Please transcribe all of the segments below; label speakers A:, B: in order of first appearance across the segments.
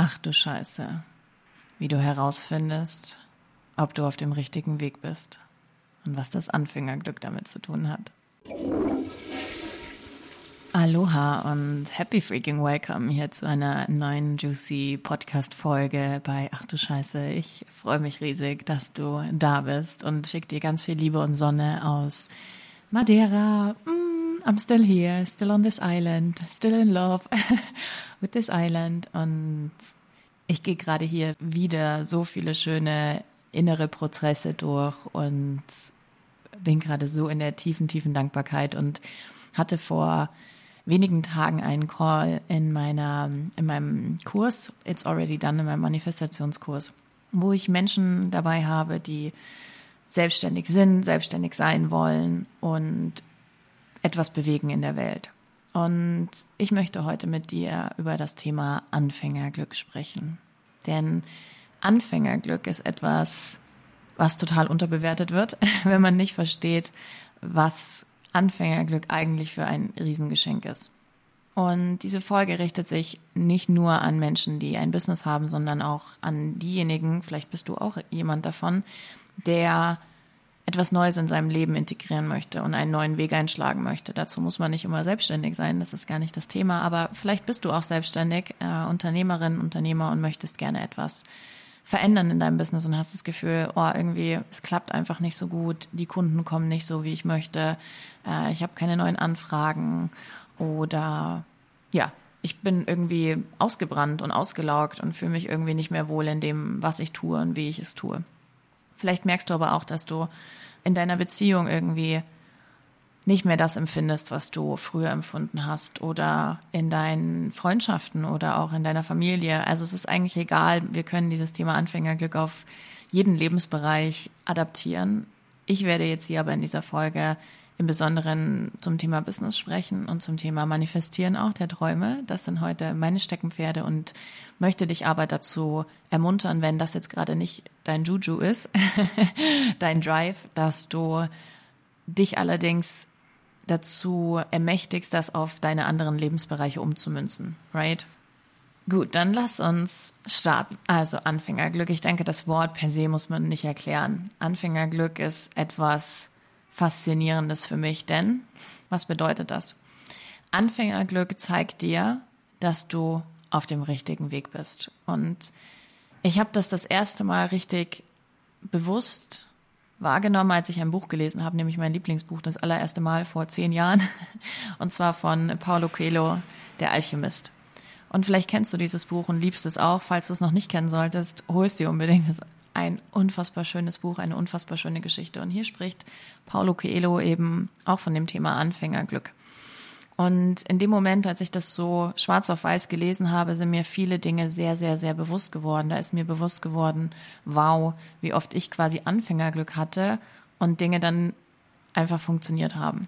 A: Ach du Scheiße. Wie du herausfindest, ob du auf dem richtigen Weg bist und was das Anfängerglück damit zu tun hat. Aloha und happy freaking welcome hier zu einer neuen juicy Podcast Folge bei Ach du Scheiße. Ich freue mich riesig, dass du da bist und schicke dir ganz viel Liebe und Sonne aus Madeira. Mm, I'm still here, still on this island, still in love with this island. Und ich gehe gerade hier wieder so viele schöne innere Prozesse durch und bin gerade so in der tiefen, tiefen Dankbarkeit und hatte vor wenigen Tagen einen Call in meiner, in meinem Kurs, It's Already Done, in meinem Manifestationskurs, wo ich Menschen dabei habe, die selbstständig sind, selbstständig sein wollen und etwas bewegen in der Welt. Und ich möchte heute mit dir über das Thema Anfängerglück sprechen. Denn Anfängerglück ist etwas, was total unterbewertet wird, wenn man nicht versteht, was Anfängerglück eigentlich für ein Riesengeschenk ist. Und diese Folge richtet sich nicht nur an Menschen, die ein Business haben, sondern auch an diejenigen, vielleicht bist du auch jemand davon, der etwas Neues in seinem Leben integrieren möchte und einen neuen Weg einschlagen möchte. Dazu muss man nicht immer selbstständig sein, das ist gar nicht das Thema, aber vielleicht bist du auch selbstständig, äh, Unternehmerin, Unternehmer und möchtest gerne etwas verändern in deinem Business und hast das Gefühl, oh, irgendwie, es klappt einfach nicht so gut, die Kunden kommen nicht so, wie ich möchte, äh, ich habe keine neuen Anfragen oder ja, ich bin irgendwie ausgebrannt und ausgelaugt und fühle mich irgendwie nicht mehr wohl in dem, was ich tue und wie ich es tue. Vielleicht merkst du aber auch, dass du in deiner Beziehung irgendwie nicht mehr das empfindest, was du früher empfunden hast oder in deinen Freundschaften oder auch in deiner Familie. Also es ist eigentlich egal, wir können dieses Thema Anfängerglück auf jeden Lebensbereich adaptieren. Ich werde jetzt hier aber in dieser Folge im Besonderen zum Thema Business sprechen und zum Thema Manifestieren auch der Träume. Das sind heute meine Steckenpferde und möchte dich aber dazu ermuntern, wenn das jetzt gerade nicht dein Juju ist, dein Drive, dass du dich allerdings dazu ermächtigst, das auf deine anderen Lebensbereiche umzumünzen, right? Gut, dann lass uns starten. Also Anfängerglück. Ich denke, das Wort per se muss man nicht erklären. Anfängerglück ist etwas Faszinierendes für mich, denn was bedeutet das? Anfängerglück zeigt dir, dass du auf dem richtigen Weg bist. Und ich habe das das erste Mal richtig bewusst wahrgenommen, als ich ein Buch gelesen habe, nämlich mein Lieblingsbuch, das allererste Mal vor zehn Jahren, und zwar von Paulo Coelho, Der Alchemist. Und vielleicht kennst du dieses Buch und liebst es auch. Falls du es noch nicht kennen solltest, hol es dir unbedingt. Ist ein unfassbar schönes Buch, eine unfassbar schöne Geschichte. Und hier spricht Paulo Coelho eben auch von dem Thema Anfängerglück. Und in dem Moment, als ich das so schwarz auf weiß gelesen habe, sind mir viele Dinge sehr, sehr, sehr bewusst geworden. Da ist mir bewusst geworden, wow, wie oft ich quasi Anfängerglück hatte und Dinge dann einfach funktioniert haben.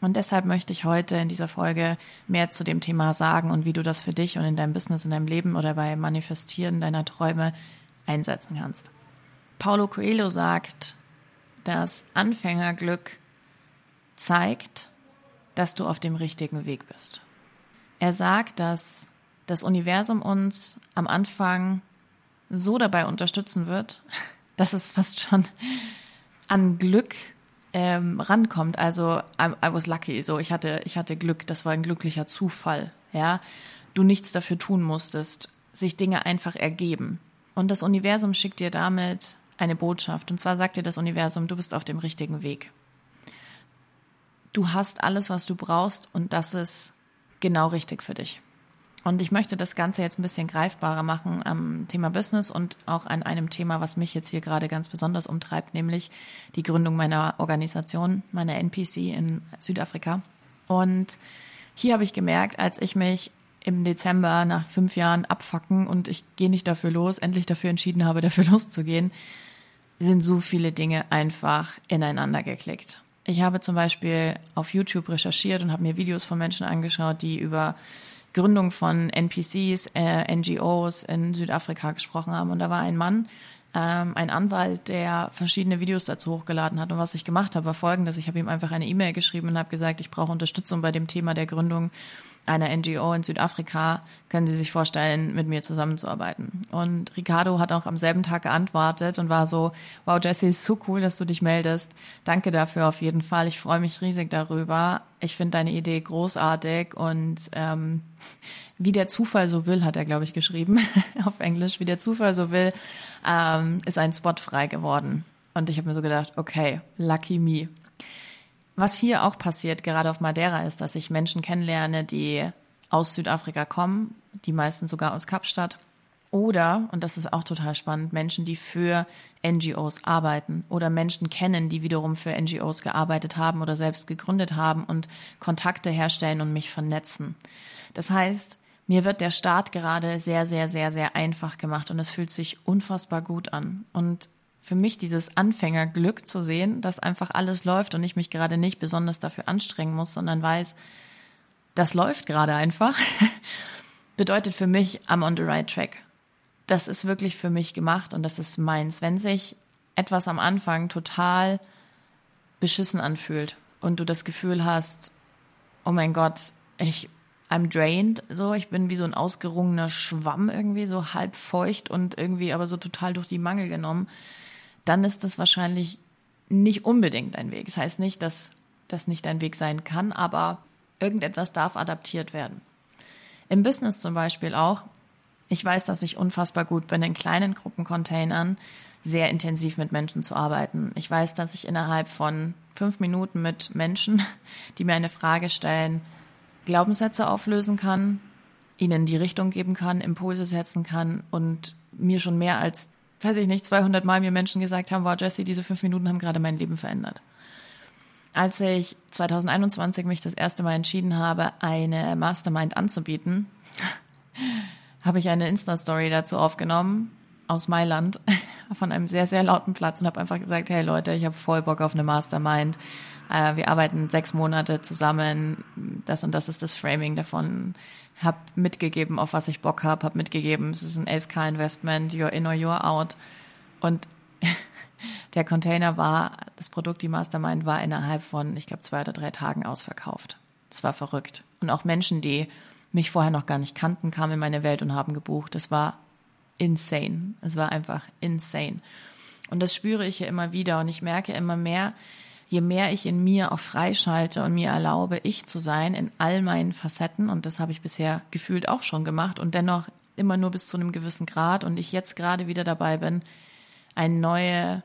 A: Und deshalb möchte ich heute in dieser Folge mehr zu dem Thema sagen und wie du das für dich und in deinem Business, in deinem Leben oder bei Manifestieren deiner Träume einsetzen kannst. Paulo Coelho sagt, dass Anfängerglück zeigt, dass du auf dem richtigen Weg bist. Er sagt, dass das Universum uns am Anfang so dabei unterstützen wird, dass es fast schon an Glück ähm, rankommt. Also I, I was lucky, so ich hatte ich hatte Glück, das war ein glücklicher Zufall, ja. Du nichts dafür tun musstest, sich Dinge einfach ergeben. Und das Universum schickt dir damit eine Botschaft. Und zwar sagt dir das Universum, du bist auf dem richtigen Weg du hast alles, was du brauchst und das ist genau richtig für dich. Und ich möchte das Ganze jetzt ein bisschen greifbarer machen am Thema Business und auch an einem Thema, was mich jetzt hier gerade ganz besonders umtreibt, nämlich die Gründung meiner Organisation, meiner NPC in Südafrika. Und hier habe ich gemerkt, als ich mich im Dezember nach fünf Jahren abfacken und ich gehe nicht dafür los, endlich dafür entschieden habe, dafür loszugehen, sind so viele Dinge einfach ineinander geklickt. Ich habe zum Beispiel auf YouTube recherchiert und habe mir Videos von Menschen angeschaut, die über Gründung von NPCs, äh, NGOs in Südafrika gesprochen haben. Und da war ein Mann, ähm, ein Anwalt, der verschiedene Videos dazu hochgeladen hat. Und was ich gemacht habe, war folgendes. Ich habe ihm einfach eine E-Mail geschrieben und habe gesagt, ich brauche Unterstützung bei dem Thema der Gründung einer NGO in Südafrika, können Sie sich vorstellen, mit mir zusammenzuarbeiten. Und Ricardo hat auch am selben Tag geantwortet und war so, wow, Jesse, ist so cool, dass du dich meldest. Danke dafür auf jeden Fall. Ich freue mich riesig darüber. Ich finde deine Idee großartig und ähm, wie der Zufall so will, hat er, glaube ich, geschrieben auf Englisch. Wie der Zufall so will, ähm, ist ein Spot frei geworden. Und ich habe mir so gedacht, okay, lucky me. Was hier auch passiert, gerade auf Madeira, ist, dass ich Menschen kennenlerne, die aus Südafrika kommen, die meisten sogar aus Kapstadt. Oder, und das ist auch total spannend, Menschen, die für NGOs arbeiten oder Menschen kennen, die wiederum für NGOs gearbeitet haben oder selbst gegründet haben und Kontakte herstellen und mich vernetzen. Das heißt, mir wird der Start gerade sehr, sehr, sehr, sehr einfach gemacht und es fühlt sich unfassbar gut an. Und für mich dieses Anfängerglück zu sehen, dass einfach alles läuft und ich mich gerade nicht besonders dafür anstrengen muss, sondern weiß, das läuft gerade einfach, bedeutet für mich, I'm on the right track. Das ist wirklich für mich gemacht und das ist meins. Wenn sich etwas am Anfang total beschissen anfühlt und du das Gefühl hast, oh mein Gott, ich I'm drained, so ich bin wie so ein ausgerungener Schwamm irgendwie so halb feucht und irgendwie aber so total durch die Mangel genommen, dann ist das wahrscheinlich nicht unbedingt dein Weg. Das heißt nicht, dass das nicht dein Weg sein kann, aber irgendetwas darf adaptiert werden. Im Business zum Beispiel auch. Ich weiß, dass ich unfassbar gut bin, in kleinen Gruppencontainern sehr intensiv mit Menschen zu arbeiten. Ich weiß, dass ich innerhalb von fünf Minuten mit Menschen, die mir eine Frage stellen, Glaubenssätze auflösen kann, ihnen die Richtung geben kann, Impulse setzen kann und mir schon mehr als weiß ich nicht, 200 Mal mir Menschen gesagt haben, wow, Jesse, diese fünf Minuten haben gerade mein Leben verändert. Als ich 2021 mich das erste Mal entschieden habe, eine Mastermind anzubieten, habe ich eine Insta-Story dazu aufgenommen aus Mailand von einem sehr, sehr lauten Platz und habe einfach gesagt, hey Leute, ich habe voll Bock auf eine Mastermind. Äh, wir arbeiten sechs Monate zusammen. Das und das ist das Framing davon habe mitgegeben, auf was ich Bock habe, habe mitgegeben, es ist ein 11k-Investment, you're in or you're out. Und der Container war, das Produkt, die Mastermind, war innerhalb von, ich glaube, zwei oder drei Tagen ausverkauft. Das war verrückt. Und auch Menschen, die mich vorher noch gar nicht kannten, kamen in meine Welt und haben gebucht. Das war insane. Es war einfach insane. Und das spüre ich hier immer wieder und ich merke immer mehr, je mehr ich in mir auch freischalte und mir erlaube, ich zu sein in all meinen Facetten, und das habe ich bisher gefühlt auch schon gemacht und dennoch immer nur bis zu einem gewissen Grad und ich jetzt gerade wieder dabei bin, ein neue,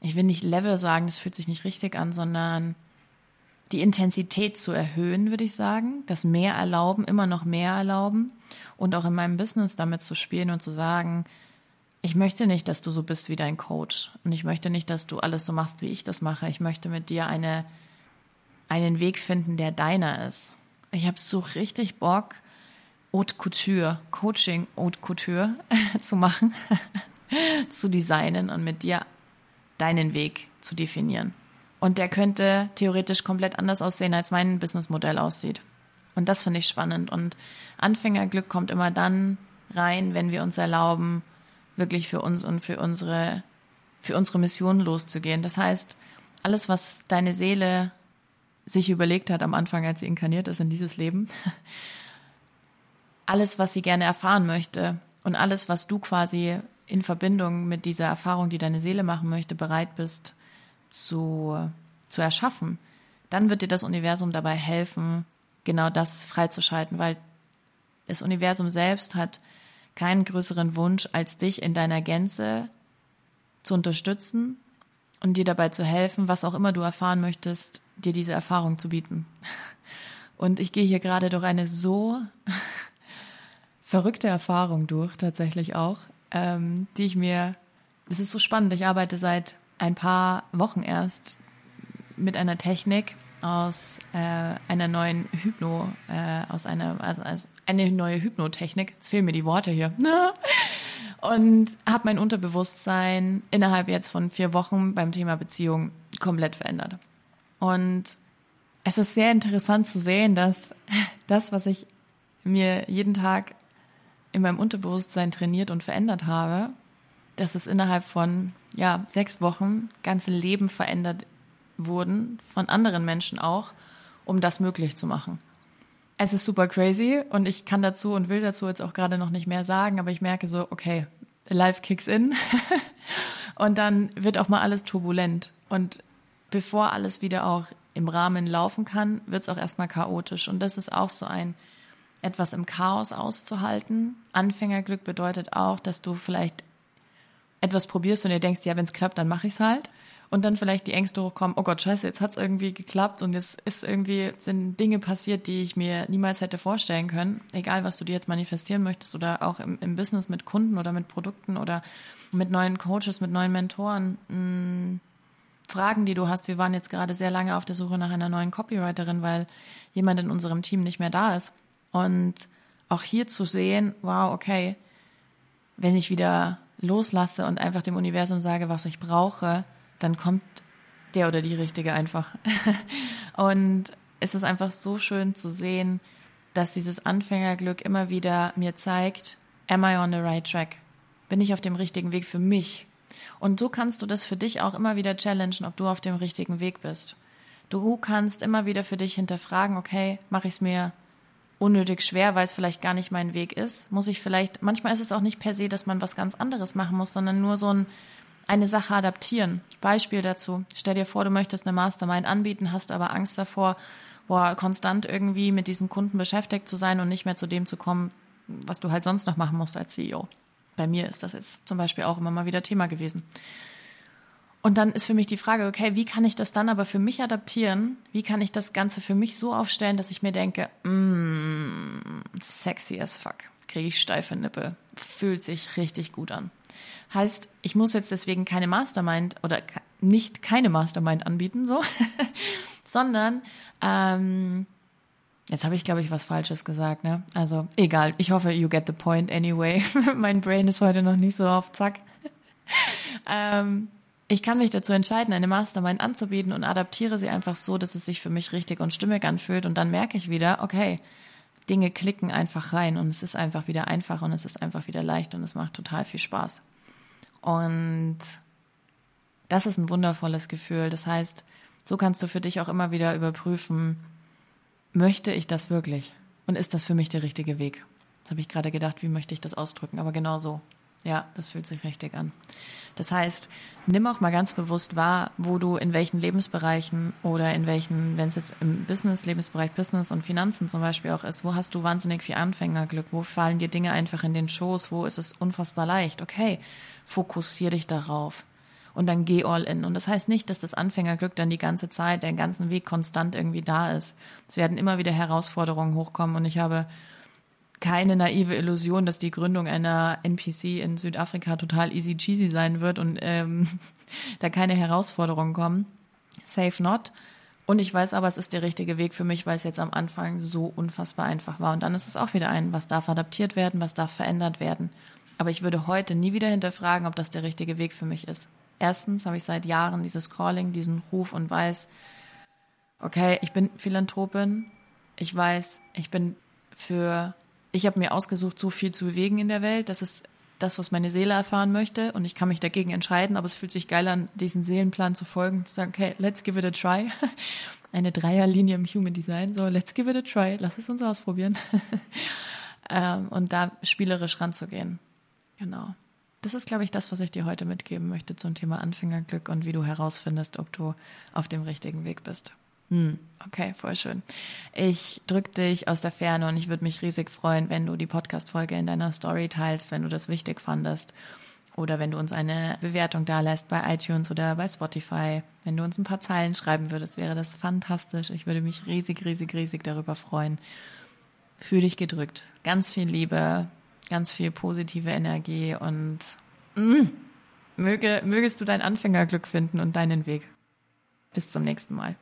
A: ich will nicht Level sagen, das fühlt sich nicht richtig an, sondern die Intensität zu erhöhen, würde ich sagen, das mehr erlauben, immer noch mehr erlauben und auch in meinem Business damit zu spielen und zu sagen, ich möchte nicht, dass du so bist wie dein Coach. Und ich möchte nicht, dass du alles so machst, wie ich das mache. Ich möchte mit dir eine, einen Weg finden, der deiner ist. Ich habe so richtig Bock, Haute Couture, Coaching Haute Couture zu machen, zu designen und mit dir deinen Weg zu definieren. Und der könnte theoretisch komplett anders aussehen, als mein Businessmodell aussieht. Und das finde ich spannend. Und Anfängerglück kommt immer dann rein, wenn wir uns erlauben, wirklich für uns und für unsere, für unsere Mission loszugehen. Das heißt, alles, was deine Seele sich überlegt hat am Anfang, als sie inkarniert ist in dieses Leben, alles, was sie gerne erfahren möchte und alles, was du quasi in Verbindung mit dieser Erfahrung, die deine Seele machen möchte, bereit bist zu, zu erschaffen, dann wird dir das Universum dabei helfen, genau das freizuschalten, weil das Universum selbst hat keinen größeren Wunsch, als dich in deiner Gänze zu unterstützen und dir dabei zu helfen, was auch immer du erfahren möchtest, dir diese Erfahrung zu bieten. Und ich gehe hier gerade durch eine so verrückte Erfahrung durch, tatsächlich auch, ähm, die ich mir, es ist so spannend, ich arbeite seit ein paar Wochen erst mit einer Technik, aus äh, einer neuen Hypno, äh, aus einer, also, also eine neue Hypnotechnik. Jetzt fehlen mir die Worte hier. Und habe mein Unterbewusstsein innerhalb jetzt von vier Wochen beim Thema Beziehung komplett verändert. Und es ist sehr interessant zu sehen, dass das, was ich mir jeden Tag in meinem Unterbewusstsein trainiert und verändert habe, dass es innerhalb von ja sechs Wochen ganze Leben verändert wurden, von anderen Menschen auch, um das möglich zu machen. Es ist super crazy und ich kann dazu und will dazu jetzt auch gerade noch nicht mehr sagen, aber ich merke so, okay, life kicks in und dann wird auch mal alles turbulent und bevor alles wieder auch im Rahmen laufen kann, wird es auch erstmal chaotisch und das ist auch so ein etwas im Chaos auszuhalten. Anfängerglück bedeutet auch, dass du vielleicht etwas probierst und dir denkst, ja, wenn es klappt, dann mache ich es halt und dann vielleicht die Ängste hochkommen, oh Gott, scheiße, jetzt hat's irgendwie geklappt und jetzt ist irgendwie, sind Dinge passiert, die ich mir niemals hätte vorstellen können. Egal, was du dir jetzt manifestieren möchtest oder auch im, im Business mit Kunden oder mit Produkten oder mit neuen Coaches, mit neuen Mentoren. Mh, hm, Fragen, die du hast. Wir waren jetzt gerade sehr lange auf der Suche nach einer neuen Copywriterin, weil jemand in unserem Team nicht mehr da ist. Und auch hier zu sehen, wow, okay, wenn ich wieder loslasse und einfach dem Universum sage, was ich brauche, dann kommt der oder die Richtige einfach. und es ist einfach so schön zu sehen, dass dieses Anfängerglück immer wieder mir zeigt, am I on the right track? Bin ich auf dem richtigen Weg für mich? Und so kannst du das für dich auch immer wieder challengen, ob du auf dem richtigen Weg bist. Du kannst immer wieder für dich hinterfragen, okay, mache ich es mir unnötig schwer, weil es vielleicht gar nicht mein Weg ist? Muss ich vielleicht, manchmal ist es auch nicht per se, dass man was ganz anderes machen muss, sondern nur so ein eine Sache adaptieren. Beispiel dazu. Stell dir vor, du möchtest eine Mastermind anbieten, hast aber Angst davor, boah, konstant irgendwie mit diesen Kunden beschäftigt zu sein und nicht mehr zu dem zu kommen, was du halt sonst noch machen musst als CEO. Bei mir ist das jetzt zum Beispiel auch immer mal wieder Thema gewesen. Und dann ist für mich die Frage, okay, wie kann ich das dann aber für mich adaptieren? Wie kann ich das Ganze für mich so aufstellen, dass ich mir denke, mm, sexy as fuck, kriege ich steife Nippel, fühlt sich richtig gut an. Heißt, ich muss jetzt deswegen keine Mastermind oder nicht keine Mastermind anbieten, so, sondern ähm, jetzt habe ich, glaube ich, was Falsches gesagt, ne? Also egal, ich hoffe, you get the point anyway. mein Brain ist heute noch nicht so auf Zack. ähm, ich kann mich dazu entscheiden, eine Mastermind anzubieten und adaptiere sie einfach so, dass es sich für mich richtig und stimmig anfühlt. Und dann merke ich wieder, okay, Dinge klicken einfach rein und es ist einfach wieder einfach und es ist einfach wieder leicht und es macht total viel Spaß. Und das ist ein wundervolles Gefühl. Das heißt, so kannst du für dich auch immer wieder überprüfen, möchte ich das wirklich? Und ist das für mich der richtige Weg? Jetzt habe ich gerade gedacht, wie möchte ich das ausdrücken, aber genau so. Ja, das fühlt sich richtig an. Das heißt, nimm auch mal ganz bewusst wahr, wo du in welchen Lebensbereichen oder in welchen, wenn es jetzt im Business, Lebensbereich Business und Finanzen zum Beispiel auch ist, wo hast du wahnsinnig viel Anfängerglück, wo fallen dir Dinge einfach in den Schoß, wo ist es unfassbar leicht. Okay, fokussier dich darauf und dann geh all in. Und das heißt nicht, dass das Anfängerglück dann die ganze Zeit, den ganzen Weg konstant irgendwie da ist. Es werden immer wieder Herausforderungen hochkommen und ich habe keine naive Illusion, dass die Gründung einer NPC in Südafrika total easy cheesy sein wird und ähm, da keine Herausforderungen kommen. Safe not. Und ich weiß aber, es ist der richtige Weg für mich, weil es jetzt am Anfang so unfassbar einfach war. Und dann ist es auch wieder ein, was darf adaptiert werden, was darf verändert werden. Aber ich würde heute nie wieder hinterfragen, ob das der richtige Weg für mich ist. Erstens habe ich seit Jahren dieses Calling, diesen Ruf und weiß, okay, ich bin Philanthropin. Ich weiß, ich bin für ich habe mir ausgesucht, so viel zu bewegen in der Welt. Das ist das, was meine Seele erfahren möchte. Und ich kann mich dagegen entscheiden, aber es fühlt sich geil an, diesen Seelenplan zu folgen, zu sagen, okay, let's give it a try. Eine Dreierlinie im Human Design, so let's give it a try, lass es uns ausprobieren. Ähm, und da spielerisch ranzugehen. Genau. Das ist, glaube ich, das, was ich dir heute mitgeben möchte zum Thema Anfängerglück und wie du herausfindest, ob du auf dem richtigen Weg bist. Hm, okay, voll schön. Ich drück dich aus der Ferne und ich würde mich riesig freuen, wenn du die Podcast-Folge in deiner Story teilst, wenn du das wichtig fandest. Oder wenn du uns eine Bewertung da lässt bei iTunes oder bei Spotify. Wenn du uns ein paar Zeilen schreiben würdest, wäre das fantastisch. Ich würde mich riesig, riesig, riesig darüber freuen. Fühl dich gedrückt. Ganz viel Liebe, ganz viel positive Energie und mm, möge, mögest du dein Anfängerglück finden und deinen Weg. Bis zum nächsten Mal.